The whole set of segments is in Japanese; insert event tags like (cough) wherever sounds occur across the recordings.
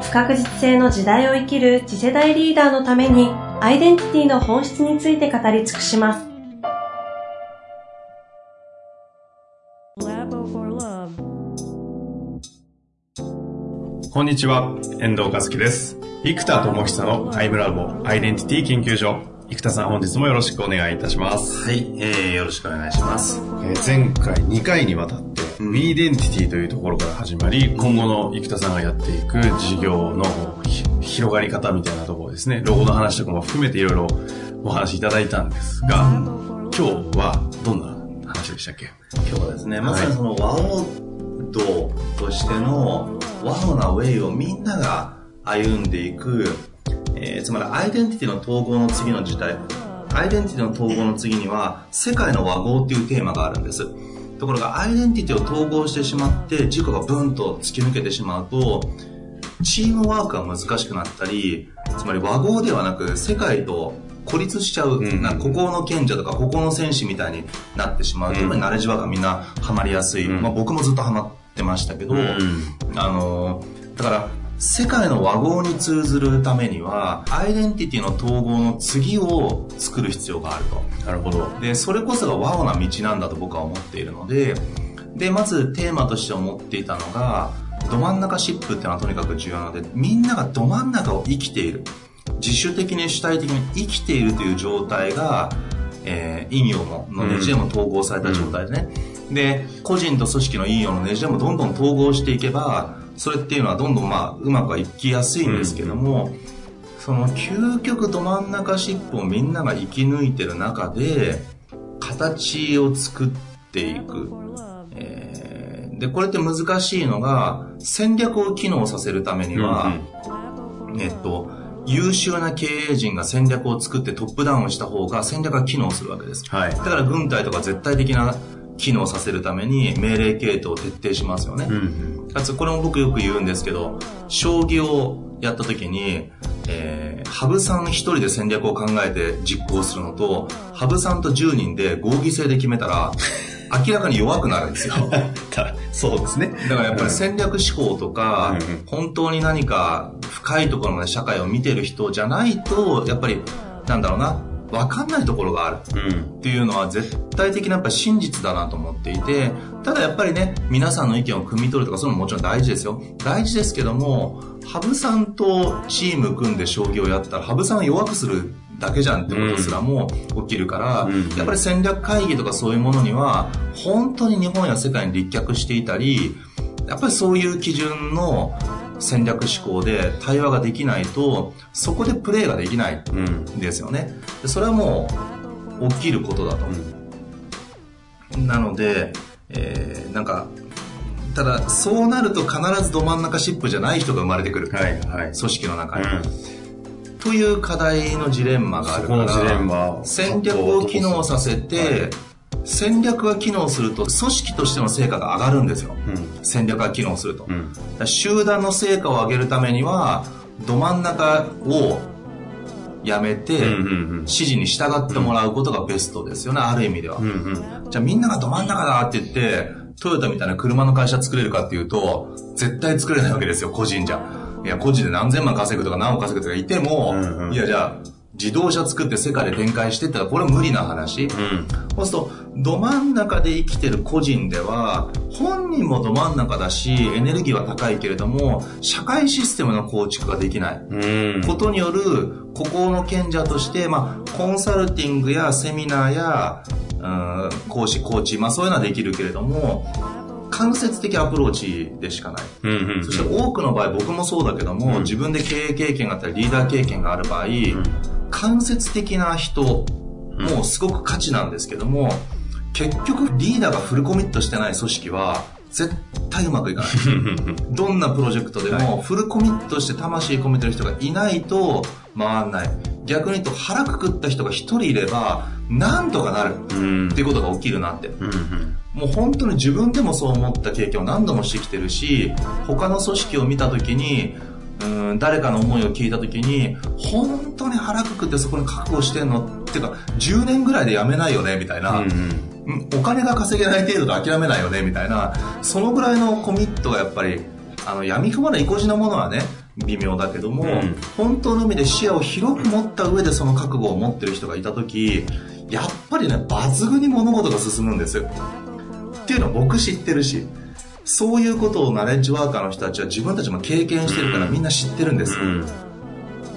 不確実性の時代を生きる次世代リーダーのためにアイデンティティの本質について語り尽くします。こんにちは、遠藤和樹です。生田智久のアイムラボアイデンティティ研究所。生田さん本日もよろしくお願いいたします。はい、えー、よろしくお願いします。えー、前回2回にわたって、ウィーデンティティというところから始まり、今後の生田さんがやっていく事業の広がり方みたいなところですね、ロゴの話とかも含めていろいろお話いただいたんですが、今日はどんな話でしたっけ？今日はですね、まさにその和王道としての和のなウェイをみんなが歩んでいく、えー、つまりアイデンティティの統合の次の時代、アイデンティティの統合の次には世界の和合っていうテーマがあるんです。ところがアイデンティティを統合してしまって事故がブンと突き抜けてしまうとチームワークが難しくなったりつまり和合ではなく世界と孤立しちゃう、うん、なここの賢者とかここの戦士みたいになってしまう、うん、特にナレッジワークがみんなハマりやすい、うん、まあ、僕もずっとハマってましたけど、うん、あのだから世界の和合に通ずるためにはアイデンティティの統合の次を作る必要があると。なるほど。でそれこそが和合な道なんだと僕は思っているのででまずテーマとして思っていたのがど真ん中シップっていうのはとにかく重要なのでみんながど真ん中を生きている。自主的に主体的に生きているという状態が、えー、陰陽ののネジでも統合された状態でね、うん。で、個人と組織のいいようなネジでもどんどん統合していけば、それっていうのはどんどんまあ、うまくはいきやすいんですけども、うん、その究極ど真ん中尻尾をみんなが生き抜いてる中で、形を作っていく。えー、で、これって難しいのが、戦略を機能させるためには、うん、えっと、優秀な経営陣が戦略を作ってトップダウンした方が戦略が機能するわけです。はい、だから軍隊とか絶対的な機能させるために命令系統を徹底しますよね。うんかつ、これも僕よく言うんですけど、将棋をやった時に、えー、羽生さん一人で戦略を考えて実行するのと、羽生さんと10人で合議制で決めたら、(laughs) 明らかに弱くなるんですよ。(laughs) そうですね。だからやっぱり戦略思考とか、うん、本当に何か深いところまで社会を見てる人じゃないと、やっぱり、なんだろうな、分かんないところがある。っていうのは絶対的なやっぱ真実だなと思っていてただやっぱりね皆さんの意見を汲み取るとかそういうのももちろん大事ですよ。大事ですけども羽生さんとチーム組んで将棋をやったら羽生さんを弱くするだけじゃんってことすらも起きるから、うん、やっぱり戦略会議とかそういうものには本当に日本や世界に立脚していたりやっぱりそういう基準の戦略思考で対話ができないとそこでプレーができないんですよね、うん、それはもう起きることだと、うん、なので、えー、なんかただそうなると必ずど真ん中シップじゃない人が生まれてくる、はいはい、組織の中に、うん、という課題のジレンマがあるから戦略を機能させて、はい戦略が機能すると組織としての成果が上がるんですよ、うん、戦略が機能すると、うん、集団の成果を上げるためにはど真ん中をやめて、指示に従ってもらうことがベストですよね、ある意味では。うんうん、じゃあみんながど真ん中だって言って、トヨタみたいな車の会社作れるかっていうと、絶対作れないわけですよ、個人じゃ。いや、個人で何千万稼ぐとか何億稼ぐとかいても、うんうん、いや、じゃあ、自動車作って世界で展開してったらこれは無理な話、うん、そうするとど真ん中で生きてる個人では本人もど真ん中だしエネルギーは高いけれども社会システムの構築ができない、うん、ことによる孤高の賢者として、まあ、コンサルティングやセミナーや、うん、講師コーチ、まあ、そういうのはできるけれども間接的アプローチでしかない、うんうんうん、そして多くの場合僕もそうだけども、うん、自分で経営経験があったりリーダー経験がある場合、うん間接的な人もすごく価値なんですけども、結局リーダーがフルコミットしてない組織は絶対うまくいかない。(laughs) どんなプロジェクトでも、フルコミットして魂込めてる人がいないと回んない。逆に言うと腹くくった人が一人いれば、なんとかなるっていうことが起きるなって。もう本当に自分でもそう思った経験を何度もしてきてるし、他の組織を見た時に、うん誰かの思いを聞いた時に本当に腹くくってそこに覚悟してんの？っていうか10年ぐらいでやめないよね？みたいな、うんうん、お金が稼げない程度で諦めないよね？みたいな。そのぐらいのコミットがやっぱりあの闇雲の意固地なものはね微妙だけども、うん、本当の意味で視野を広く持った上でその覚悟を持ってる人がいた時やっぱりね抜群に物事が進むんですっていうのは僕知ってるしそういうことをナレッジワーカーの人たちは自分たちも経験してるからみんな知ってるんです。うん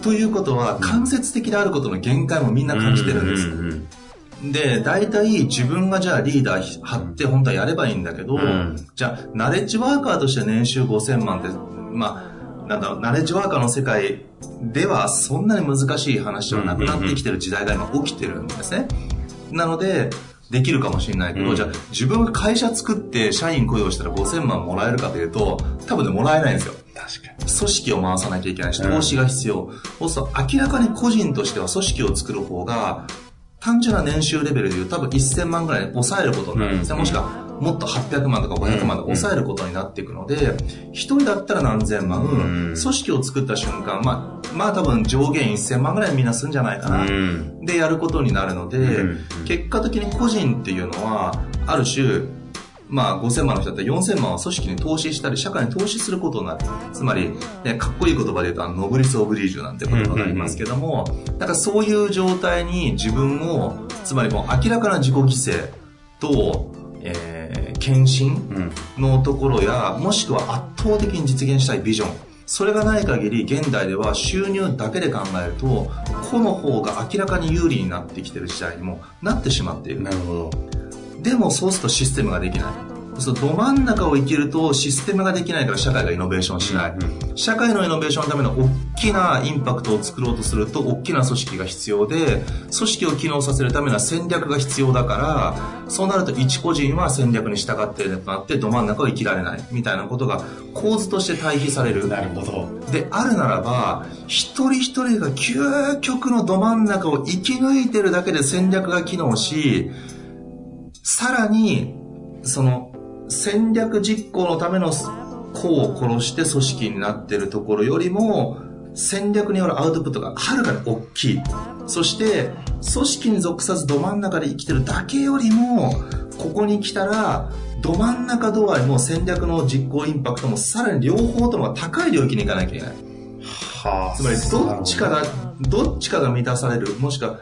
ということは間接的であることの限界もみんな感じてるんです。で、大体自分がじゃあリーダー張って本当はやればいいんだけど、うん、じゃあナレッジワーカーとして年収5000万って、まあ、なんだろう、ナレッジワーカーの世界ではそんなに難しい話ではなくなってきてる時代が今起きてるんですね。なので、できるかもしれないけど、うん、じゃあ自分が会社作って社員雇用したら5000万もらえるかというと、多分ね、もらえないんですよ。確かに。組織を回さなきゃいけないし、投資が必要。うん、そうすると明らかに個人としては組織を作る方が、単純な年収レベルでいう多分1000万ぐらい抑えることになるんですね。うん、もしくはもっと800万とか500万で抑えることになっていくので、一、人だったら何千万、組織を作った瞬間、まあ、まあ多分上限1000万ぐらいみんなするんじゃないかな。でやることになるので、結果的に個人っていうのは、ある種、まあ、5000万の人だったら4000万は組織に投資したり、社会に投資することになる。つまり、ね、かっこいい言葉で言うと、ノブリス・オブリージュなんて言葉がありますけども、だからそういう状態に自分を、つまりもう明らかな自己犠牲と、えー、献身のところや、もしくは圧倒的に実現したいビジョン。それがない限り現代では収入だけで考えると個の方が明らかに有利になってきてる時代にもなってしまっている。なるほど。でもそうするとシステムができないそのど真ん中を生きるとシステムができないから社会がイノベーションしない、うん、社会のイノベーションのための大きなインパクトを作ろうとすると大きな組織が必要で組織を機能させるための戦略が必要だからそうなると一個人は戦略に従ってとなってど真ん中を生きられないみたいなことが構図として対比される。なるほど。であるならば一人一人が究極のど真ん中を生き抜いてるだけで戦略が機能しさらにその戦略実行のための子を殺して組織になってるところよりも戦略によるアウトプットがはるかに大きい。そして組織に属さずど真ん中で生きてるだけよりもここに来たらど真ん中度合いも戦略の実行インパクトもさらに両方とも高い領域に行かなきゃいけない。はあ、つまりどっちかが、どっちかが満たされる、もしくは、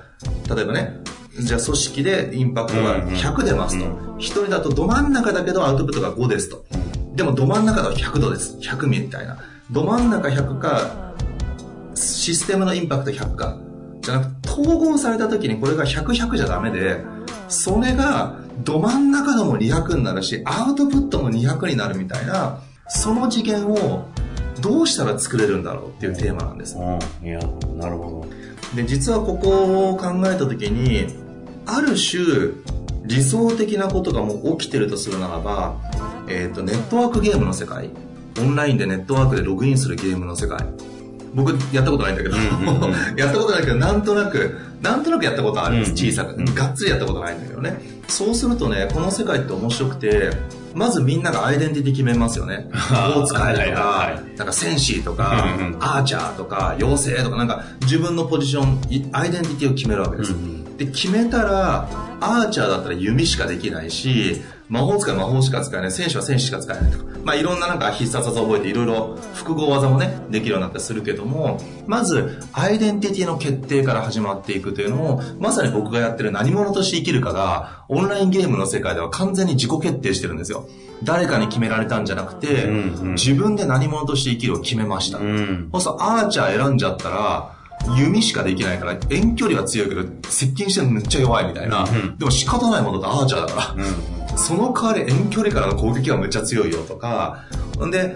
例えばね、じゃあ組織でインパクトが100出ますと。一、人だとど真ん中だけどアウトプットが5ですと。でもど真ん中だと100度です。100みたいな。ど真ん中100か、システムのインパクト100か。じゃなくて、統合された時にこれが100、100じゃダメで、それがど真ん中でも200になるし、アウトプットも200になるみたいな、その次元をどうしたら作れるんだろうっていうテーマなんです。うん、いや、なるほど。で、実はここを考えた時に、ある種理想的なことがもう起きてるとするならば、えっ、ー、とネットワークゲームの世界。オンラインでネットワークでログインするゲームの世界。僕やったことないんだけど、(laughs) やったことないけどなんとなくなんとなくやったことある。んです、小さく、がっつりやったことないんだけどね。そうするとねこの世界って面白くてまずみんながアイデンティティ決めますよね。(laughs) 大使えとか、なんか戦士とか、アーチャーとか、妖精とか、なんか自分のポジション、アイデンティティを決めるわけです。で、決めたら、アーチャーだったら弓しかできないし、魔法使い魔法しか使えない、戦士は戦士しか使えないとか、まあいろんななんか必殺技を覚えていろいろ複合技もね、できるようになったりするけども、まず、アイデンティティの決定から始まっていくというのを、まさに僕がやってる何者として生きるかが、オンラインゲームの世界では完全に自己決定してるんですよ。誰かに決められたんじゃなくて、うんうん、自分で何者として生きるを決めました。うん、そうアーチャー選んじゃったら、弓しかできないから、遠距離は強いけど、接近してめっちゃ弱いみたいな。うん、でも仕方ないものだアーチャーだから。うん、その代わり遠距離からの攻撃はめっちゃ強いよとか。んで、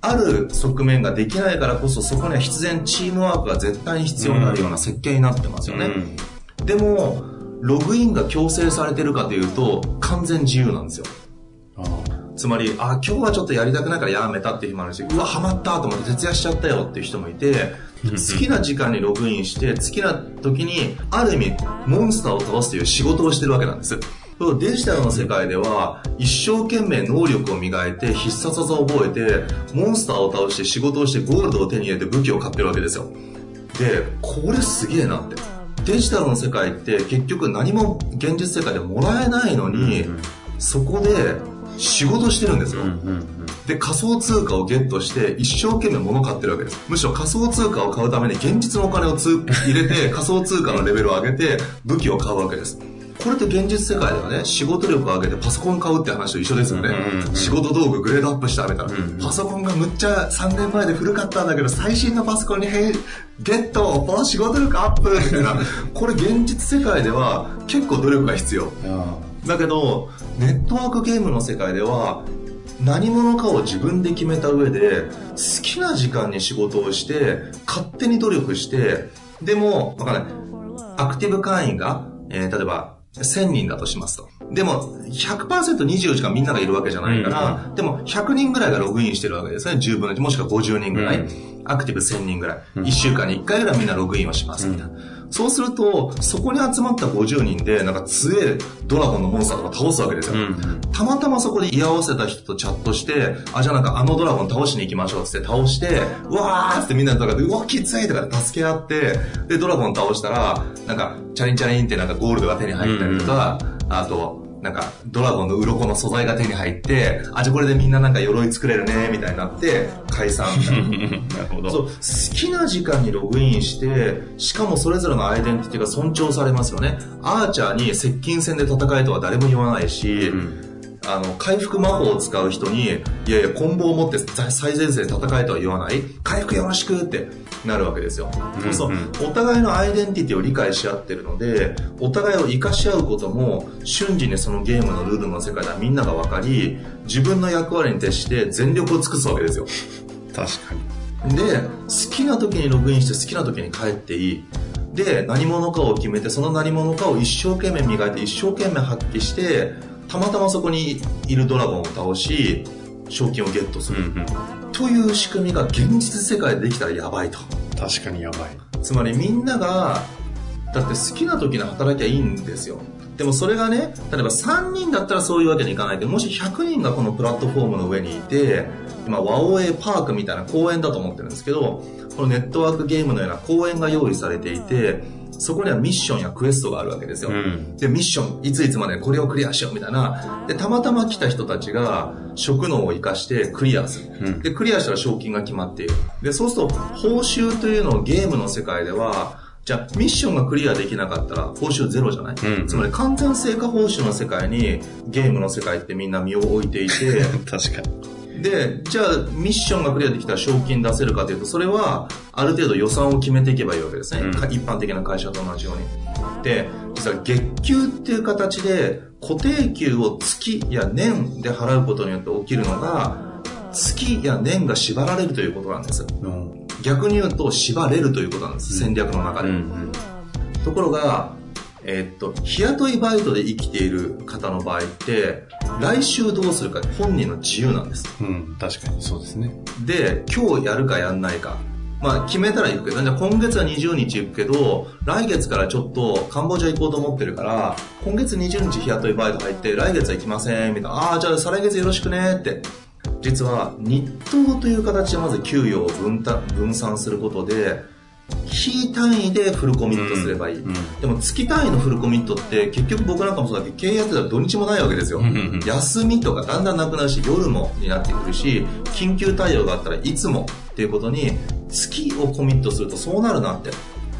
ある側面ができないからこそ、そこには必然チームワークが絶対に必要になるような設計になってますよね。うん、でも、ログインが強制されてるかというと、完全自由なんですよ。つまり、あ、今日はちょっとやりたくないからやめたっていう日もあるし、うわ、ハマったと思って徹夜しちゃったよっていう人もいて、好きな時間にログインして、好きな時に、ある意味、モンスターを倒すという仕事をしてるわけなんです。デジタルの世界では、一生懸命能力を磨いて、必殺技を覚えて、モンスターを倒して仕事をしてゴールドを手に入れて武器を買ってるわけですよ。で、これすげえなって。デジタルの世界って結局何も現実世界でもらえないのに、そこで仕事してるんですよ。で、仮想通貨をゲットして一生懸命物買ってるわけです。むしろ仮想通貨を買うために現実のお金を入れて (laughs) 仮想通貨のレベルを上げて武器を買うわけです。これって現実世界ではね、仕事力を上げてパソコン買うって話と一緒ですよね。うんうん、仕事道具グレードアップしてあげたら、うんうん、パソコンがむっちゃ3年前で古かったんだけど、最新のパソコンにゲットこの仕事力アップみたいな。これ現実世界では結構努力が必要。だけど、ネットワークゲームの世界では、何者かを自分で決めた上で、好きな時間に仕事をして、勝手に努力して、でも、わかんない。アクティブ会員が、えー、例えば、1000人だとしますと。でも、100%24 時間みんながいるわけじゃないから、うん、でも100人ぐらいがログインしてるわけですね。10分の1、もしくは50人ぐらい。うん、アクティブ1000人ぐらい。うん、1週間に1回ぐらいみんなログインはします、みたいな。そうすると、そこに集まった50人で、なんか強いドラゴンのモンスターとか倒すわけですよ。たまたまそこで居合わせた人とチャットして、あ、じゃあなんかあのドラゴン倒しに行きましょうって倒して、うわーってみんなとかで、うわ、きついとかで助け合って、で、ドラゴン倒したら、なんか、チャリンチャリンってなんかゴールドが手に入ったりとか、あと、なんか、ドラゴンの鱗の素材が手に入って、あ、じゃあこれでみんななんか鎧作れるね、みたいになって、解散みたいな。(laughs) なるほど。そう、好きな時間にログインして、しかもそれぞれのアイデンティティが尊重されますよね。アーチャーに接近戦で戦えとは誰も言わないし、うんあの、回復魔法を使う人に、いやいや、コンボを持って最前線で戦えとは言わない。回復よろしくってなるわけですよ。そうそう。お互いのアイデンティティを理解し合ってるので、お互いを活かし合うことも、瞬時にそのゲームのルールの世界ではみんなが分かり、自分の役割に徹して全力を尽くすわけですよ。確かに。で、好きな時にログインして好きな時に帰っていい。で、何者かを決めて、その何者かを一生懸命磨いて、一生懸命発揮して、たまたまそこにいるドラゴンを倒し、賞金をゲットする。うんうん、という仕組みが現実世界でできたらやばいと。確かにやばい。つまりみんなが、だって好きな時に働きゃいいんですよ。でもそれがね、例えば3人だったらそういうわけにいかないけど、もし100人がこのプラットフォームの上にいて、今、ワオエパークみたいな公園だと思ってるんですけど、このネットワークゲームのような公園が用意されていて、そこにはミッションやクエストがあるわけですよ。うん、で、ミッション、いついつまでこれをクリアしようみたいな。で、たまたま来た人たちが職能を活かしてクリアする。うん、で、クリアしたら賞金が決まっている。で、そうすると、報酬というのをゲームの世界では、じゃあ、ミッションがクリアできなかったら、報酬ゼロじゃない、うん、つまり、完全成果報酬の世界に、ゲームの世界ってみんな身を置いていて、(laughs) 確かに。で、じゃあミッションがクリアできたら賞金出せるかというと、それはある程度予算を決めていけばいいわけですね。うん、一般的な会社と同じように。で、実は月給っていう形で固定給を月や年で払うことによって起きるのが、月や年が縛られるということなんです。うん、逆に言うと縛れるということなんです。戦略の中で。ところが、えー、っと、日雇いバイトで生きている方の場合って、来週どうするか本人の自由なんです。うん、確かにそうですね。で、今日やるかやんないか。まあ、決めたら行くけど、じゃあ今月は20日行くけど、来月からちょっとカンボジア行こうと思ってるから、今月20日日雇いバイト入って、来月は行きません、みたいな。ああ、じゃあ再来月よろしくね、って。実は、日当という形でまず給与を分分散することで、日単位でフルコミットすればいい、うんうん、でも月単位のフルコミットって結局僕なんかもそうだけど経営やってたら土日もないわけですよ、休みとかだんだんなくなるし夜もになってくるし緊急対応があったらいつもっていうことに月をコミットするとそうなるなって。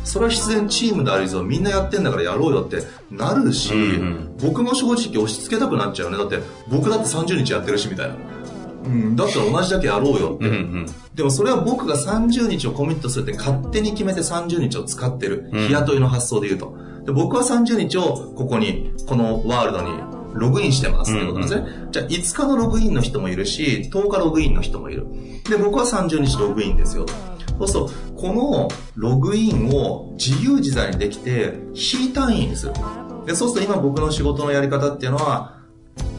それは必然チームである以上みんなやってんだからやろうよってなるし、うんうん、僕も正直押し付けたくなっちゃうね。だって僕だって30日やってるしみたいなうん、だったら同じだけやろうよって。うんうん、でもそれは僕が30日をコミットするって勝手に決めて30日を使ってる。日雇いの発想で言うと。で僕は30日をここに、このワールドにログインしてますってことなんですね。うんうん、じゃあ5日のログインの人もいるし、10日ログインの人もいる。で、僕は30日ログインですよ。そうすると、このログインを自由自在にできて、非単位にする。で、そうすると今僕の仕事のやり方っていうのは、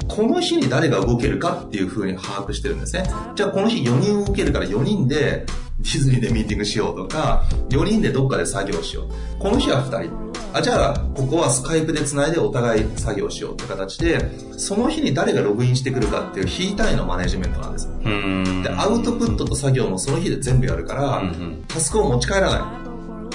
この日に誰が動けるかっていう風に把握してるんですね。じゃあこの日4人動けるから4人でディズニーでミーティングしようとか、4人でどっかで作業しよう。この日は2人。あ、じゃあ、ここはスカイプで繋いでお互い作業しようって形で、その日に誰がログインしてくるかっていう日単位のマネジメントなんです。で、アウトプットと作業もその日で全部やるから、タスクを持ち帰らない。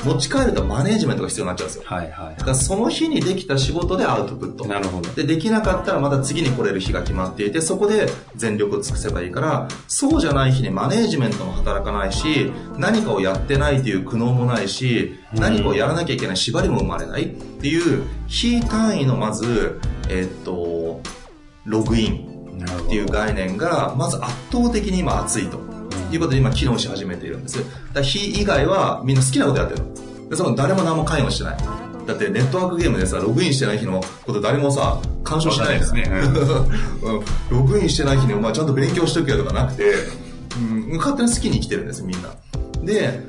持ち帰るとマネージメントが必要になっちゃうんですよ。はいはい。だからその日にできた仕事でアウトプット。なるほど。で、できなかったらまた次に来れる日が決まっていて、そこで全力を尽くせばいいから、そうじゃない日にマネージメントも働かないし、何かをやってないという苦悩もないし、何かをやらなきゃいけない縛りも生まれないっていう、日単位のまず、えー、っと、ログインっていう概念が、まず圧倒的に今熱いと。いうことで今機能し始めているんです。だ非以外はみんな好きなことやってるでその誰も何も関与してない。だってネットワークゲームでさ、ログインしてない日のこと誰もさ、干渉しないですね。(laughs) ログインしてない日にお前ちゃんと勉強しとけよとかなくて、うん、勝手に好きに生きてるんです、みんな。で、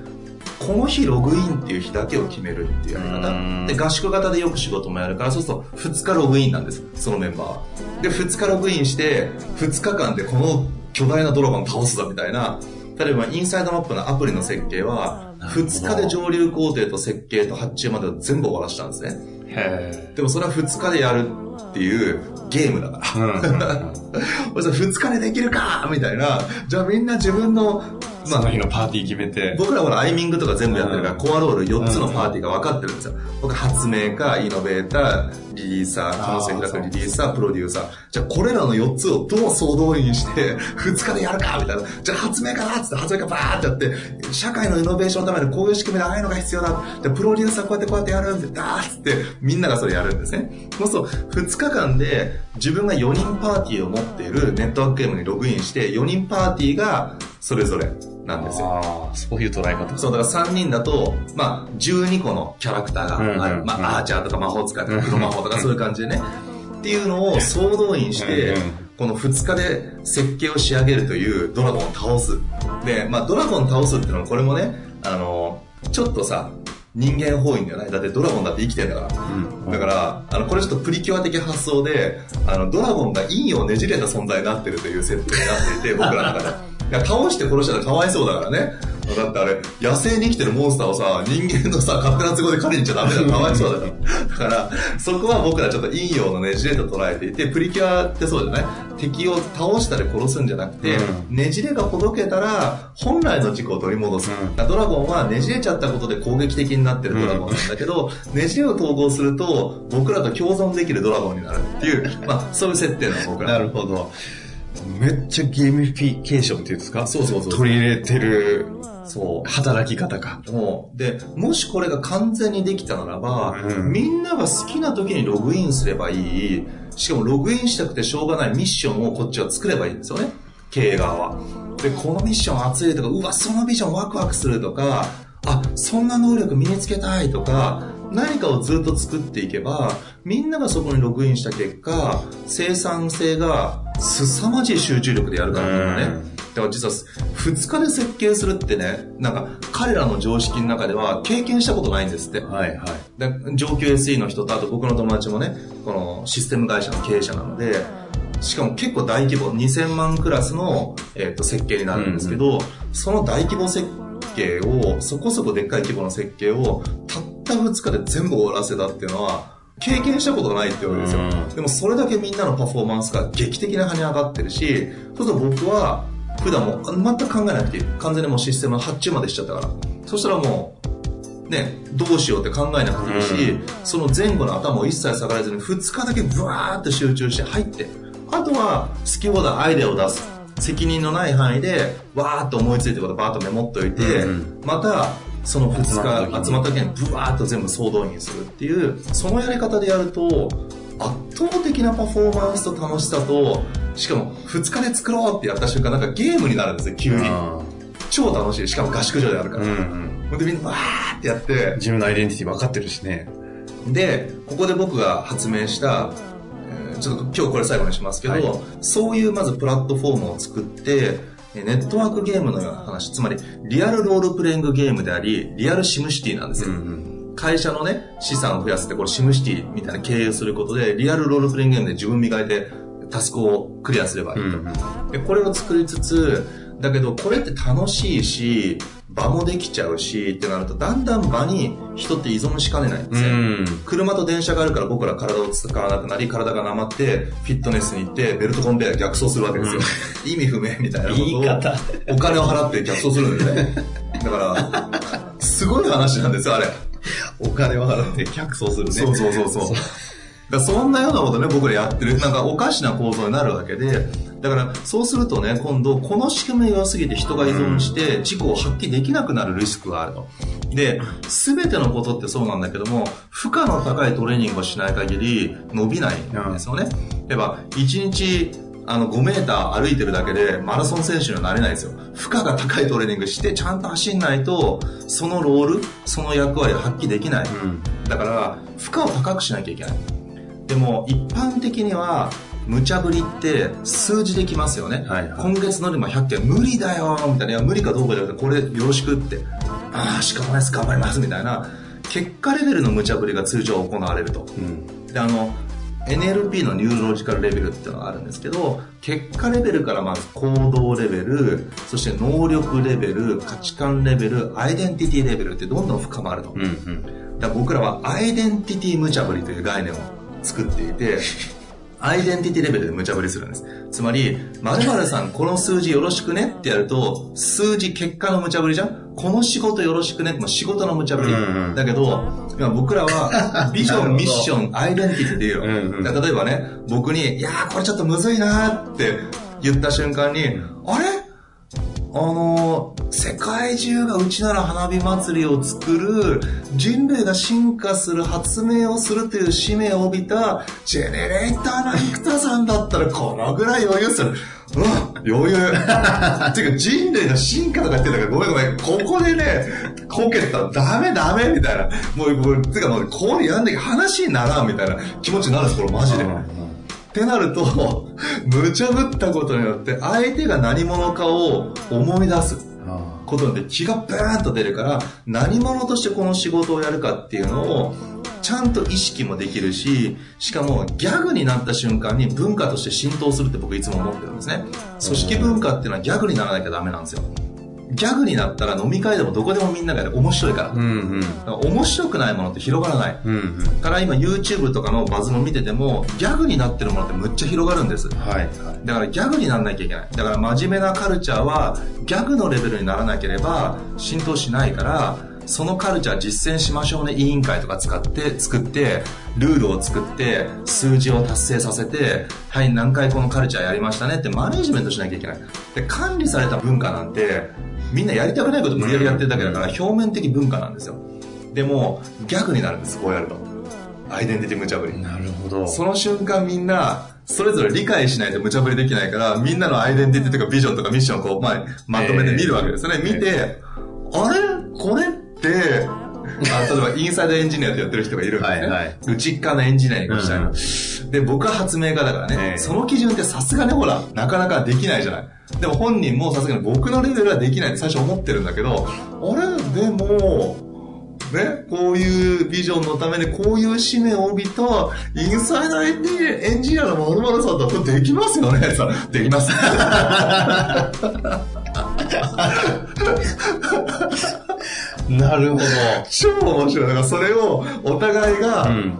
この日ログインっていう日だけを決めるっていうやり方。で、合宿型でよく仕事もやるから、そうすると2日ログインなんです、そのメンバーは。で、2日ログインして、2日間でこの巨大なドラゴン倒すぞみたいな、例えばインサイドマップのアプリの設計は、2日で上流工程と設計と発注までを全部終わらせたんですね。でもそれは2日でやるっていうゲームだから。(laughs) 2日でできるかみたいな。じゃあみんな自分のまあ、その日のパーティー決めて。僕らほら、アイミングとか全部やってるから、コアロール4つのパーティーが分かってるんですよ。僕、発明家、イノベーター、リリーサー、可能性開くリリーサー、プロデューサー。じゃあ、これらの4つをどう総動員して、2日でやるかみたいな。じゃあ、発明家だっつって発明家バーってやって、社会のイノベーションのためにこういう仕組みでああいうのが必要だ。で、プロデューサーこうやってこうやってやるんで、ダーっつって、みんながそれやるんですね。そうすると、2日間で自分が4人パーティーを持っているネットワークゲームにログインして、4人パーティーがそれぞれなんですよ。ああ、そういう捉え方。そう、だから3人だと、まあ、12個のキャラクターがある。うんうん、まあ、アーチャーとか魔法使いとか黒魔法とかそういう感じでね。っていうのを総動員して、この2日で設計を仕上げるというドラゴンを倒す。で、まあ、ドラゴン倒すっていうのはこれもね、あの、ちょっとさ、人間本位じゃないだってドラゴンだって生きてんだから。うん、だから、あの、これちょっとプリキュア的発想で、あの、ドラゴンが陰をねじれた存在になってるという設定になっていて、僕らの中で。倒して殺したらかわいそうだからね。だってあれ、野生に生きてるモンスターをさ、人間のさ、勝手な都合で狩りに行っちゃダメだかわいそうだから。だから、そこは僕らちょっと陰陽のねじれと捉えていて、プリキュアってそうじゃない？敵を倒したり殺すんじゃなくて、うん、ねじれがほどけたら、本来の軸を取り戻す、うん、ドラゴンはねじれちゃったことで攻撃的になってるドラゴンなんだけど、うん、ねじれを統合すると、僕らと共存できるドラゴンになるっていう、まあ、そういう設定なの、僕ら。なるほど。めっちゃゲーミフィケーションっていうんですか？そうそうそう。取り入れてる、そう、働き方か。もう、で、もしこれが完全にできたならば、うん、みんなが好きな時にログインすればいい。しかもログインしたくてしょうがないミッションをこっちは作ればいいんですよね。経営側は。で、このミッション熱いとか、うわ、そのビジョンワクワクするとか、あ、そんな能力身につけたいとか、何かをずっと作っていけば、みんながそこにログインした結果、生産性が凄まじい集中力でやるからね。だから実は2日で設計するってね、なんか彼らの常識の中では経験したことないんですって。はいはい。で上級 SE の人とあと僕の友達もね、このシステム会社の経営者なので、しかも結構大規模、2000万クラスの、えー、と設計になるんですけど、うんうん、その大規模設計を、そこそこでっかい規模の設計を、たった2日で全部終わらせたっていうのは、経験したことがないってわけですよ。でもそれだけみんなのパフォーマンスが劇的な跳ね上がってるし、そうすると僕は、普段も全く考えなくていい。完全にもうシステムの発注までしちゃったから。そしたらもう、ね、どうしようって考えなくていいし、その前後の頭を一切下がらずに2日だけブワーって集中して入って、あとは好き放題アイデアを出す。責任のない範囲で、わーっと思いついたことバーッとメモっといて、また、その2日集まった時にブワーッと全部総動員するっていう、そのやり方でやると、圧倒的なパフォーマンスと楽しさと、しかも2日で作ろうってやった瞬間、なんかゲームになるんですよ、急に。超楽しい。しかも合宿所であるから。うんうん、でみんなわーってやって。自分のアイデンティティ分かってるしね。で、ここで僕が発明した、ちょっと今日これ最後にしますけど、はい、そういうまずプラットフォームを作って、ネットワークゲームのような話、つまりリアルロールプレイングゲームであり、リアルシムシティなんですよ。うんうん、会社のね、資産を増やすって、これシムシティみたいな経営することで、リアルロールプレイングゲームで自分磨いて、タスクをクリアすればいいと。でこれを作りつつ、だけどこれって楽しいし、場もできちゃうしってなると、だんだん場に人って依存しかねないんですね。車と電車があるから僕ら体を使わなくなり、体がなまって、フィットネスに行って、ベルトコンベヤー逆走するわけですよ。うん、意味不明みたいなことを、お金を払って逆走するんですね。だから、すごい話なんですよ、あれ。(laughs) お金を払って逆走するね。そうそうそうそう。だそんなようなことね、僕らやってる、なんかおかしな構造になるわけで、だからそうするとね、今度この仕組みが良すぎて人が依存して自己を発揮できなくなるリスクがあると。で、すべてのことってそうなんだけども、負荷の高いトレーニングをしない限り伸びないんですよね。例えば、1日あの、5メーター歩いてるだけでマラソン選手にはなれないですよ。負荷が高いトレーニングして、ちゃんと走んないと、そのロール、その役割を発揮できない。うん、だから、負荷を高くしなきゃいけない。でも、一般的には、無茶ぶりって数字できますよね。はいはい、今月のりも100件無理だよみたいな、いや無理かどうかじゃなくて、これよろしくって。ああ、しかもないです、頑張りますみたいな、結果レベルの無茶ぶりが通常行われると。うん、で、あの、NLP のニューロジカルレベルっていうのがあるんですけど、結果レベルからまず行動レベル、そして能力レベル、価値観レベル、アイデンティティレベルってどんどん深まると。うんうん、だ僕らはアイデンティティ無茶ぶりという概念を作っていて、アイデンティティレベルで無茶ぶりするんです。つまり、〇〇さんこの数字よろしくねってやると、数字結果の無茶ぶりじゃん？この仕事よろしくねって仕事の無茶ぶり。うんうん、だけど、今僕らは、(laughs) ビジョン、ミッション、アイデンティティで言うよ。うんうん、例えばね、僕に、いやーこれちょっとむずいなーって言った瞬間に、あれ？あの、世界中がうちなら花火祭りを作る、人類が進化する発明をするという使命を帯びた、ジェネレーターの生田さんだったらこのぐらい余裕する。うん、余裕。(laughs) ていうか人類の進化とか言ってたから、ごめんごめん、ここでね、こけたらダメダメみたいな。もう、もうてかもう、こうやんなきゃ話にならんみたいな気持ちになるんです、これマジで。ってなると、(laughs) 無茶ぶったことによって、相手が何者かを思い出すことで気がブーンと出るから、何者としてこの仕事をやるかっていうのを、ちゃんと意識もできるし、しかもギャグになった瞬間に文化として浸透するって僕いつも思ってるんですね。組織文化っていうのはギャグにならなきゃダメなんですよ。ギャグになったら飲み会でもどこでもみんなが面白いから。うんうん、面白くないものって広がらない。うんうん、から今 YouTube とかのバズも見てても、ギャグになってるものってむっちゃ広がるんです。はい、はい。だからギャグにならなきゃいけない。だから真面目なカルチャーはギャグのレベルにならなければ浸透しないから、そのカルチャー実践しましょうね委員会とか使って作ってルールを作って数字を達成させてはい何回このカルチャーやりましたねってマネジメントしなきゃいけないで管理された文化なんてみんなやりたくないこと無理やりやってるだけだから表面的文化なんですよ。でも、ギャグになるんです、こうやると。アイデンティティ無茶ぶり。なるほど。その瞬間みんな、それぞれ理解しないと無茶ぶりできないから、みんなのアイデンティティとかビジョンとかミッションをこう、まあ、まとめて見るわけですね。えー、見て、あれ？これ？あ例えばインサイドエンジニアってやってる人がいるんですね。はいはい、内側のエンジニアリングしたいな、うん、で、僕は発明家だからね、えー、その基準ってさすがね、ほら、なかなかできないじゃない。でも本人もさすがに僕のレベルはできないって最初思ってるんだけど、あれ？でも、ね、こういうビジョンのためにこういう使命を帯びたインサイダーエンジニアのまるまるさんだとできますよね。できます。(laughs) なるほど。超面白い。だからそれをお互いが、うん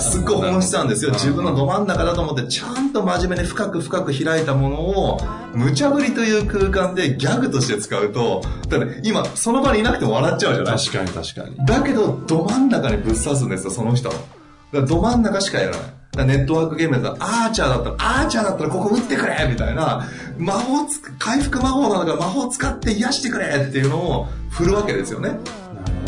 すっごい本質なんですよ。自分のど真ん中だと思って、ちゃんと真面目に深く深く開いたものを、無茶ぶりという空間でギャグとして使うと、だから今、その場にいなくても笑っちゃうじゃない？確かに確かに。だけど、ど真ん中にぶっ刺すんですよ、その人は。だからど真ん中しかやらない。ネットワークゲームだったら、アーチャーだったら、アーチャーだったらここ打ってくれみたいな、魔法つ、回復魔法なのか魔法使って癒してくれっていうのを振るわけですよね。なる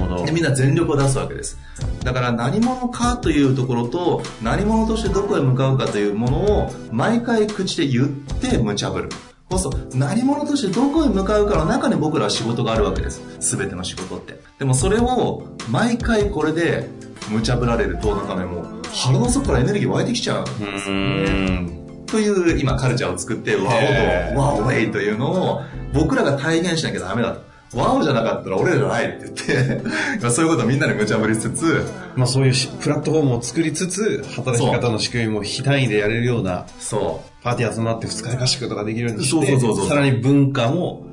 ほど。で、みんな全力を出すわけです。だから何者かというところと何者としてどこへ向かうかというものを毎回口で言って無茶ぶる。そうすると何者としてどこへ向かうかの中に僕らは仕事があるわけです。すべての仕事って。でもそれを毎回これで無茶ぶられるとなんかねもう腹の底からエネルギー湧いてきちゃうんですね。という今カルチャーを作ってワオとワオウェイというのを僕らが体現しなきゃダメだと。ワオじゃなかったら俺らじゃないって言って (laughs) そういうことをみんなで無茶ぶりしつつ、まあそういうプラットフォームを作りつつ、働き方の仕組みも非単位でやれるような。そパーティー集まって二日合宿とかできるようにして、そうそうそうそうさらに文化も、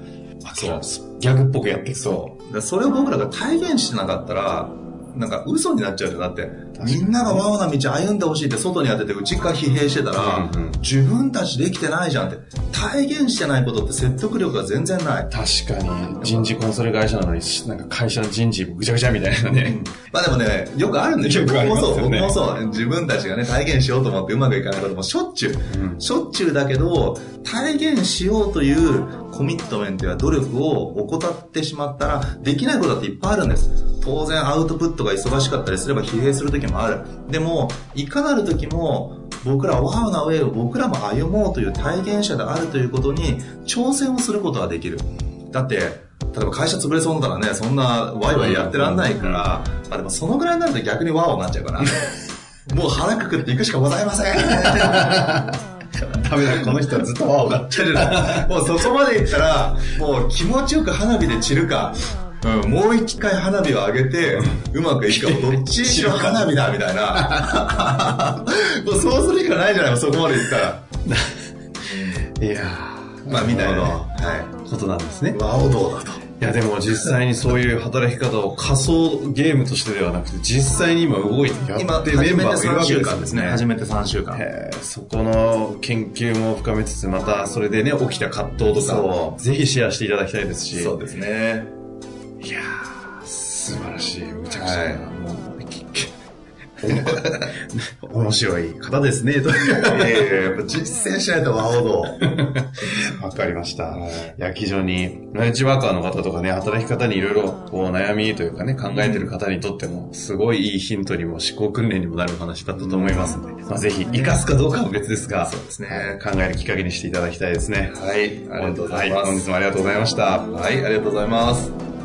そうギャグっぽくやって。そう。でそれを僕らが体現してなかったら、なんか嘘になっちゃうじゃん。だって、みんながワオな道歩んでほしいって外に当てて内側疲弊してたら、うんうん自分たちできてないじゃんって。体現してないことって説得力が全然ない。確かに、人事コンサル会社なのに、なんか会社の人事ぐちゃぐちゃみたいなね。まあでもね、よくあるんですよ。僕もそう、僕もそう。自分たちがね、体現しようと思ってうまくいかないこともしょっちゅう。うんしょっちゅうだけど、体現しようというコミットメントや努力を怠ってしまったら、できないことだっていっぱいあるんです。当然アウトプットが忙しかったりすれば疲弊する時もある。でも、いかなる時も、僕らワウなウェイを僕らも歩もうという体現者であるということに挑戦をすることができる。だって、例えば会社潰れそうだったらね、そんなワイワイやってらんないから、まあでもそのぐらいになると逆にワオになっちゃうから、(laughs) もう腹くくっていくしかございません。ダメだ、この人はずっとワオだ。違う違うもうそこまでいったら、もう気持ちよく花火で散るか、うん、もう一回花火を上げて、うまくいくか、どっちにしろ (laughs) 花火だ、みたいな。(laughs) もうそうするしかないじゃない、そこまでいったら。(laughs) いやーまあ、みたいなね。はほどことなんですねい。。和王道だと。いやでも実際にそういう働き方を仮想ゲームとしてではなくて実際に今動いてや今、ってメンバーがいる3わけで週間ですすね。ね。初めて3週間。そこの研究も深めつつまたそれでね起きた葛藤とかそぜひシェアしていただきたいですしそうですね。いやー素晴らしいむちゃくちゃな、はいもうき面白い方ですねといやいややっぱ実践しないと和王道。(laughs) わかりました。はいいや、非常に、ライチワーカーの方とかね、働き方にいろいろ、こう、悩みというかね、考えてる方にとっても、すごいいいヒントにも思考訓練にもなるお話だったと思いますので、まあ、ぜひ、活かすかどうかは別ですが、そうですね考えるきっかけにしていただきたいですね。はい、ありがとうございます。は本日もありがとうございました。はい、ありがとうございます。